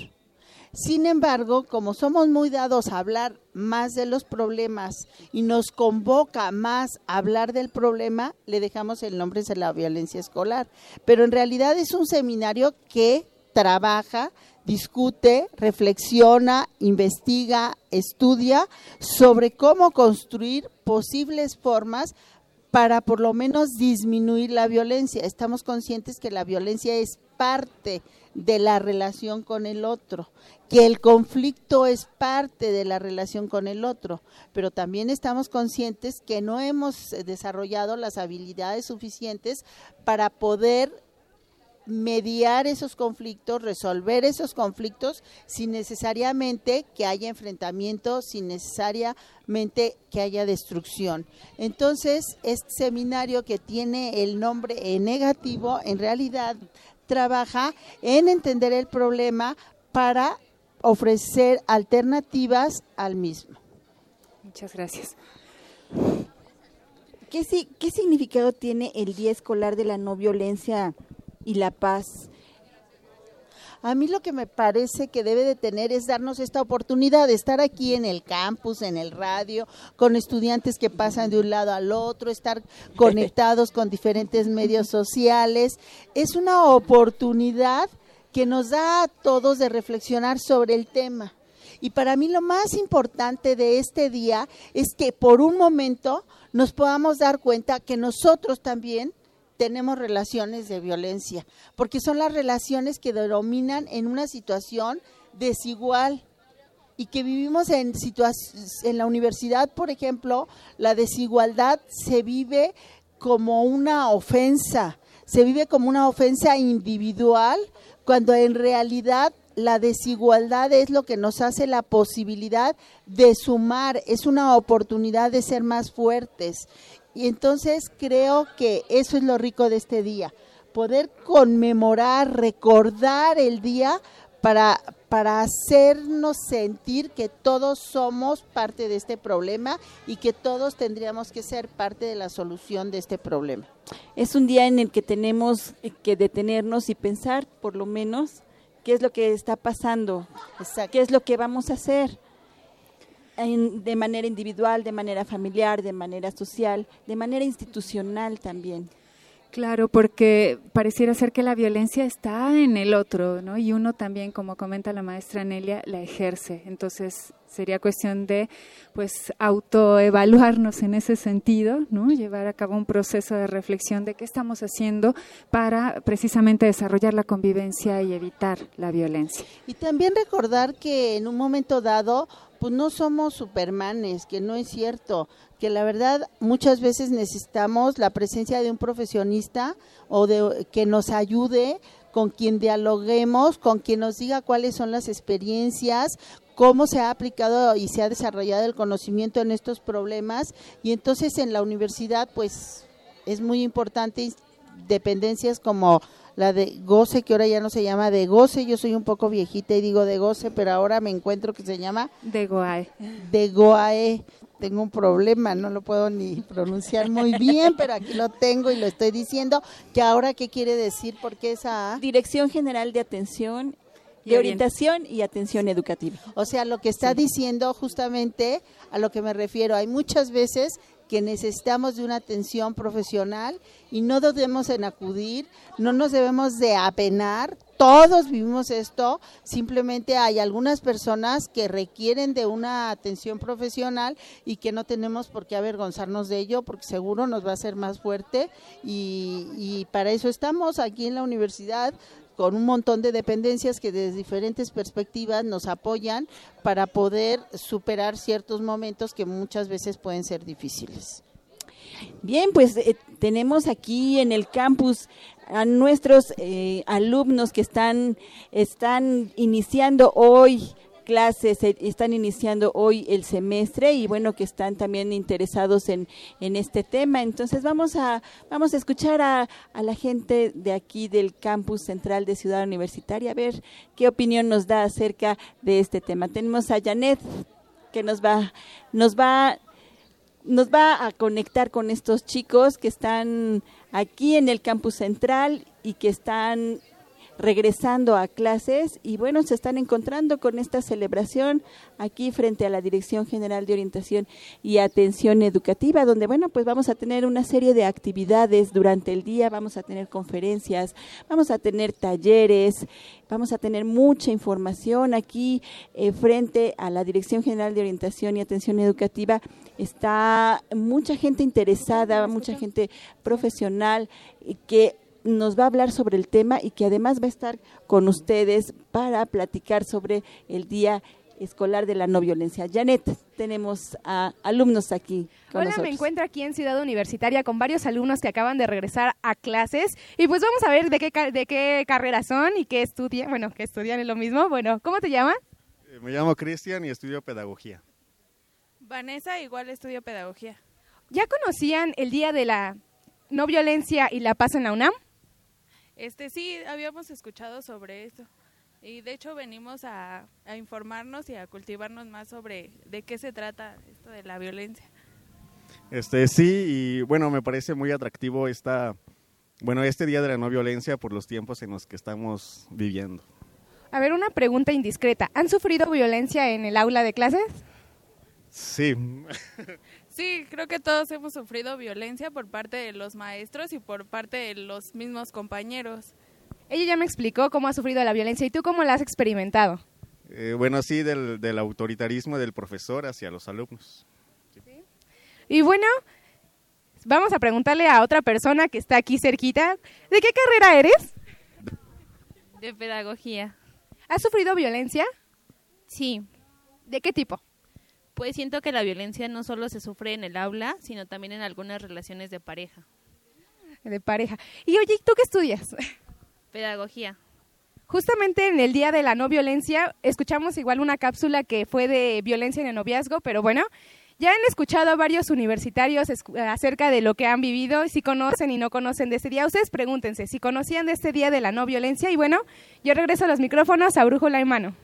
Sin embargo, como somos muy dados a hablar más de los problemas y nos convoca más a hablar del problema, le dejamos el nombre de la violencia escolar. Pero en realidad es un seminario que trabaja, discute, reflexiona, investiga, estudia sobre cómo construir posibles formas para por lo menos disminuir la violencia. Estamos conscientes que la violencia es parte de la relación con el otro, que el conflicto es parte de la relación con el otro, pero también estamos conscientes que no hemos desarrollado las habilidades suficientes para poder mediar esos conflictos, resolver esos conflictos sin necesariamente que haya enfrentamiento, sin necesariamente que haya destrucción. Entonces, este seminario que tiene el nombre en negativo, en realidad trabaja en entender el problema para ofrecer alternativas al mismo. Muchas gracias. ¿Qué, ¿Qué significado tiene el Día Escolar de la No Violencia y la Paz? A mí lo que me parece que debe de tener es darnos esta oportunidad de estar aquí en el campus, en el radio, con estudiantes que pasan de un lado al otro, estar conectados con diferentes medios sociales. Es una oportunidad que nos da a todos de reflexionar sobre el tema. Y para mí lo más importante de este día es que por un momento nos podamos dar cuenta que nosotros también tenemos relaciones de violencia, porque son las relaciones que dominan en una situación desigual y que vivimos en en la universidad, por ejemplo, la desigualdad se vive como una ofensa, se vive como una ofensa individual, cuando en realidad la desigualdad es lo que nos hace la posibilidad de sumar, es una oportunidad de ser más fuertes. Y entonces creo que eso es lo rico de este día, poder conmemorar, recordar el día para, para hacernos sentir que todos somos parte de este problema y que todos tendríamos que ser parte de la solución de este problema. Es un día en el que tenemos que detenernos y pensar, por lo menos, qué es lo que está pasando, qué es lo que vamos a hacer de manera individual, de manera familiar, de manera social, de manera institucional también. Claro, porque pareciera ser que la violencia está en el otro, ¿no? Y uno también, como comenta la maestra Nelia, la ejerce. Entonces, sería cuestión de, pues, autoevaluarnos en ese sentido, ¿no? Llevar a cabo un proceso de reflexión de qué estamos haciendo para precisamente desarrollar la convivencia y evitar la violencia. Y también recordar que en un momento dado pues no somos supermanes, que no es cierto, que la verdad muchas veces necesitamos la presencia de un profesionista o de que nos ayude con quien dialoguemos, con quien nos diga cuáles son las experiencias, cómo se ha aplicado y se ha desarrollado el conocimiento en estos problemas. Y entonces en la universidad pues es muy importante dependencias como la de goce, que ahora ya no se llama de goce, yo soy un poco viejita y digo de goce, pero ahora me encuentro que se llama de goae. De goae. Tengo un problema, no lo puedo ni pronunciar muy bien, pero aquí lo tengo y lo estoy diciendo, que ahora qué quiere decir, porque esa Dirección General de Atención de orientación y atención educativa. O sea, lo que está diciendo justamente a lo que me refiero, hay muchas veces que necesitamos de una atención profesional y no debemos en acudir, no nos debemos de apenar, todos vivimos esto, simplemente hay algunas personas que requieren de una atención profesional y que no tenemos por qué avergonzarnos de ello porque seguro nos va a ser más fuerte y para eso estamos aquí en la universidad con un montón de dependencias que desde diferentes perspectivas nos apoyan para poder superar ciertos momentos que muchas veces pueden ser difíciles. Bien, pues eh, tenemos aquí en el campus a nuestros eh, alumnos que están, están iniciando hoy clases, eh, están iniciando hoy el semestre y bueno, que están también interesados en, en este tema. Entonces vamos a, vamos a escuchar a, a, la gente de aquí del campus central de Ciudad Universitaria, a ver qué opinión nos da acerca de este tema. Tenemos a Janet que nos va, nos va, nos va a conectar con estos chicos que están aquí en el campus central y que están regresando a clases y bueno, se están encontrando con esta celebración aquí frente a la Dirección General de Orientación y Atención Educativa, donde bueno, pues vamos a tener una serie de actividades durante el día, vamos a tener conferencias, vamos a tener talleres, vamos a tener mucha información aquí eh, frente a la Dirección General de Orientación y Atención Educativa. Está mucha gente interesada, mucha gente profesional que nos va a hablar sobre el tema y que además va a estar con ustedes para platicar sobre el Día Escolar de la No Violencia. Janet, tenemos a alumnos aquí. Con Hola, me encuentro aquí en Ciudad Universitaria con varios alumnos que acaban de regresar a clases y pues vamos a ver de qué, de qué carrera son y qué estudian, bueno, que estudian es lo mismo. Bueno, ¿cómo te llamas? Eh, me llamo Cristian y estudio pedagogía. Vanessa, igual estudio pedagogía. ¿Ya conocían el Día de la No Violencia y la Paz en la UNAM? Este sí, habíamos escuchado sobre esto. Y de hecho venimos a, a, informarnos y a cultivarnos más sobre de qué se trata esto de la violencia. Este sí, y bueno, me parece muy atractivo esta, bueno, este Día de la No Violencia por los tiempos en los que estamos viviendo. A ver, una pregunta indiscreta. ¿Han sufrido violencia en el aula de clases? Sí. Sí, creo que todos hemos sufrido violencia por parte de los maestros y por parte de los mismos compañeros. Ella ya me explicó cómo ha sufrido la violencia y tú cómo la has experimentado. Eh, bueno, sí, del, del, autoritarismo del profesor hacia los alumnos. ¿Sí? Y bueno, vamos a preguntarle a otra persona que está aquí cerquita, ¿de qué carrera eres? De pedagogía. ¿Has sufrido violencia? Sí. ¿De qué tipo? Pues siento que la violencia no solo se sufre en el aula, sino también en algunas relaciones de pareja. De pareja. Y oye, ¿tú qué estudias? Pedagogía. Justamente en el Día de la No Violencia escuchamos igual una cápsula que fue de violencia en el noviazgo, pero bueno, ya han escuchado a varios universitarios acerca de lo que han vivido, si conocen y no conocen de este día. Ustedes pregúntense si conocían de este Día de la No Violencia y bueno, yo regreso a los micrófonos a Brújula en mano.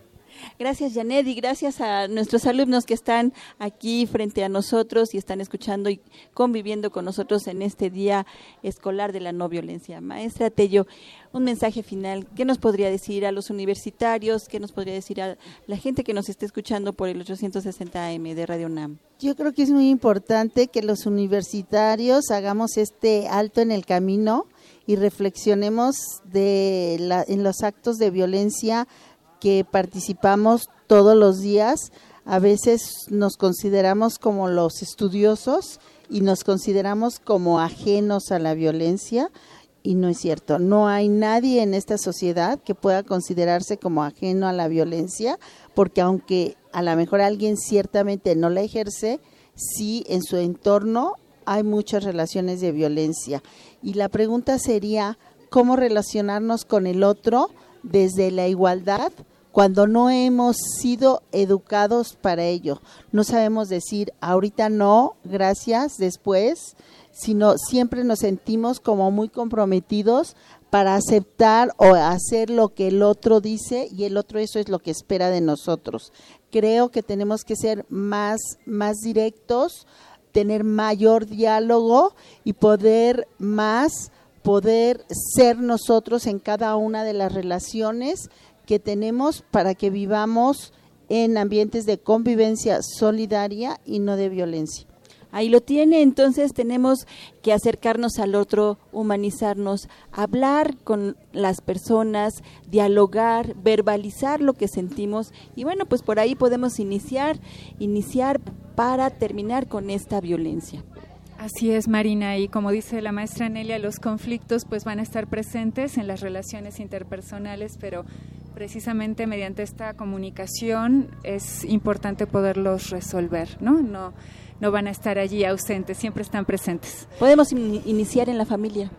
Gracias, Janet, y gracias a nuestros alumnos que están aquí frente a nosotros y están escuchando y conviviendo con nosotros en este Día Escolar de la No Violencia. Maestra Tello, un mensaje final. ¿Qué nos podría decir a los universitarios? ¿Qué nos podría decir a la gente que nos esté escuchando por el 860 AM de Radio NAM? Yo creo que es muy importante que los universitarios hagamos este alto en el camino y reflexionemos de la, en los actos de violencia que participamos todos los días. A veces nos consideramos como los estudiosos y nos consideramos como ajenos a la violencia y no es cierto. No hay nadie en esta sociedad que pueda considerarse como ajeno a la violencia, porque aunque a lo mejor alguien ciertamente no la ejerce, sí en su entorno hay muchas relaciones de violencia. Y la pregunta sería, ¿cómo relacionarnos con el otro? Desde la igualdad cuando no hemos sido educados para ello. No sabemos decir ahorita no, gracias, después, sino siempre nos sentimos como muy comprometidos para aceptar o hacer lo que el otro dice y el otro eso es lo que espera de nosotros. Creo que tenemos que ser más más directos, tener mayor diálogo y poder más poder ser nosotros en cada una de las relaciones que tenemos para que vivamos en ambientes de convivencia solidaria y no de violencia. Ahí lo tiene, entonces tenemos que acercarnos al otro, humanizarnos, hablar con las personas, dialogar, verbalizar lo que sentimos y bueno, pues por ahí podemos iniciar, iniciar para terminar con esta violencia. Así es, Marina, y como dice la maestra Nelia, los conflictos pues van a estar presentes en las relaciones interpersonales, pero precisamente mediante esta comunicación es importante poderlos resolver, ¿no? No no van a estar allí ausentes, siempre están presentes. Podemos in iniciar en la familia.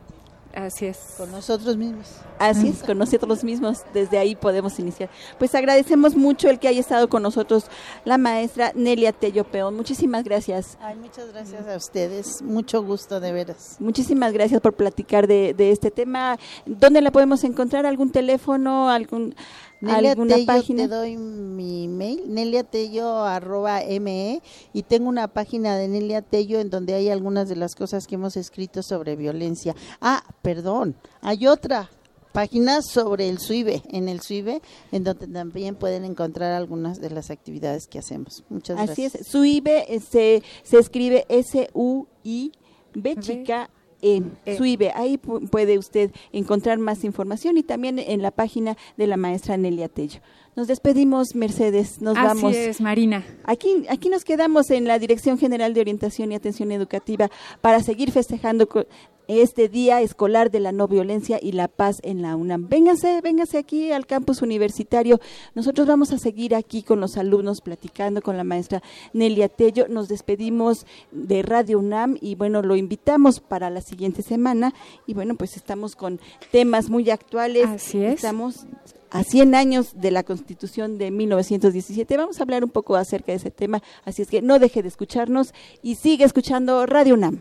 Así es. Con nosotros mismos. Así es, con nosotros mismos. Desde ahí podemos iniciar. Pues agradecemos mucho el que haya estado con nosotros la maestra Nelia Tello Peón. Muchísimas gracias. Ay, muchas gracias a ustedes. Mucho gusto, de veras. Muchísimas gracias por platicar de, de este tema. ¿Dónde la podemos encontrar? ¿Algún teléfono? ¿Algún...? Nelia ¿Alguna Tello, página? te doy mi mail, neliatello.me y tengo una página de Nelia Tello en donde hay algunas de las cosas que hemos escrito sobre violencia. Ah, perdón, hay otra página sobre el SUIBE, en el SUIBE, en donde también pueden encontrar algunas de las actividades que hacemos. Muchas Así gracias. es, SUIBE eh, se, se escribe S-U-I-B chica en SUIBE. Ahí pu- puede usted encontrar más información y también en la página de la maestra Nelia Tello. Nos despedimos, Mercedes. Nos Así vamos. es, Marina. Aquí, aquí nos quedamos en la Dirección General de Orientación y Atención Educativa para seguir festejando este Día Escolar de la No Violencia y la Paz en la UNAM. Véngase, véngase aquí al campus universitario. Nosotros vamos a seguir aquí con los alumnos platicando con la maestra Nelia Tello. Nos despedimos de Radio UNAM y bueno, lo invitamos para la siguiente semana y bueno, pues estamos con temas muy actuales. Así es. Estamos a 100 años de la Constitución de 1917. Vamos a hablar un poco acerca de ese tema, así es que no deje de escucharnos y sigue escuchando Radio UNAM.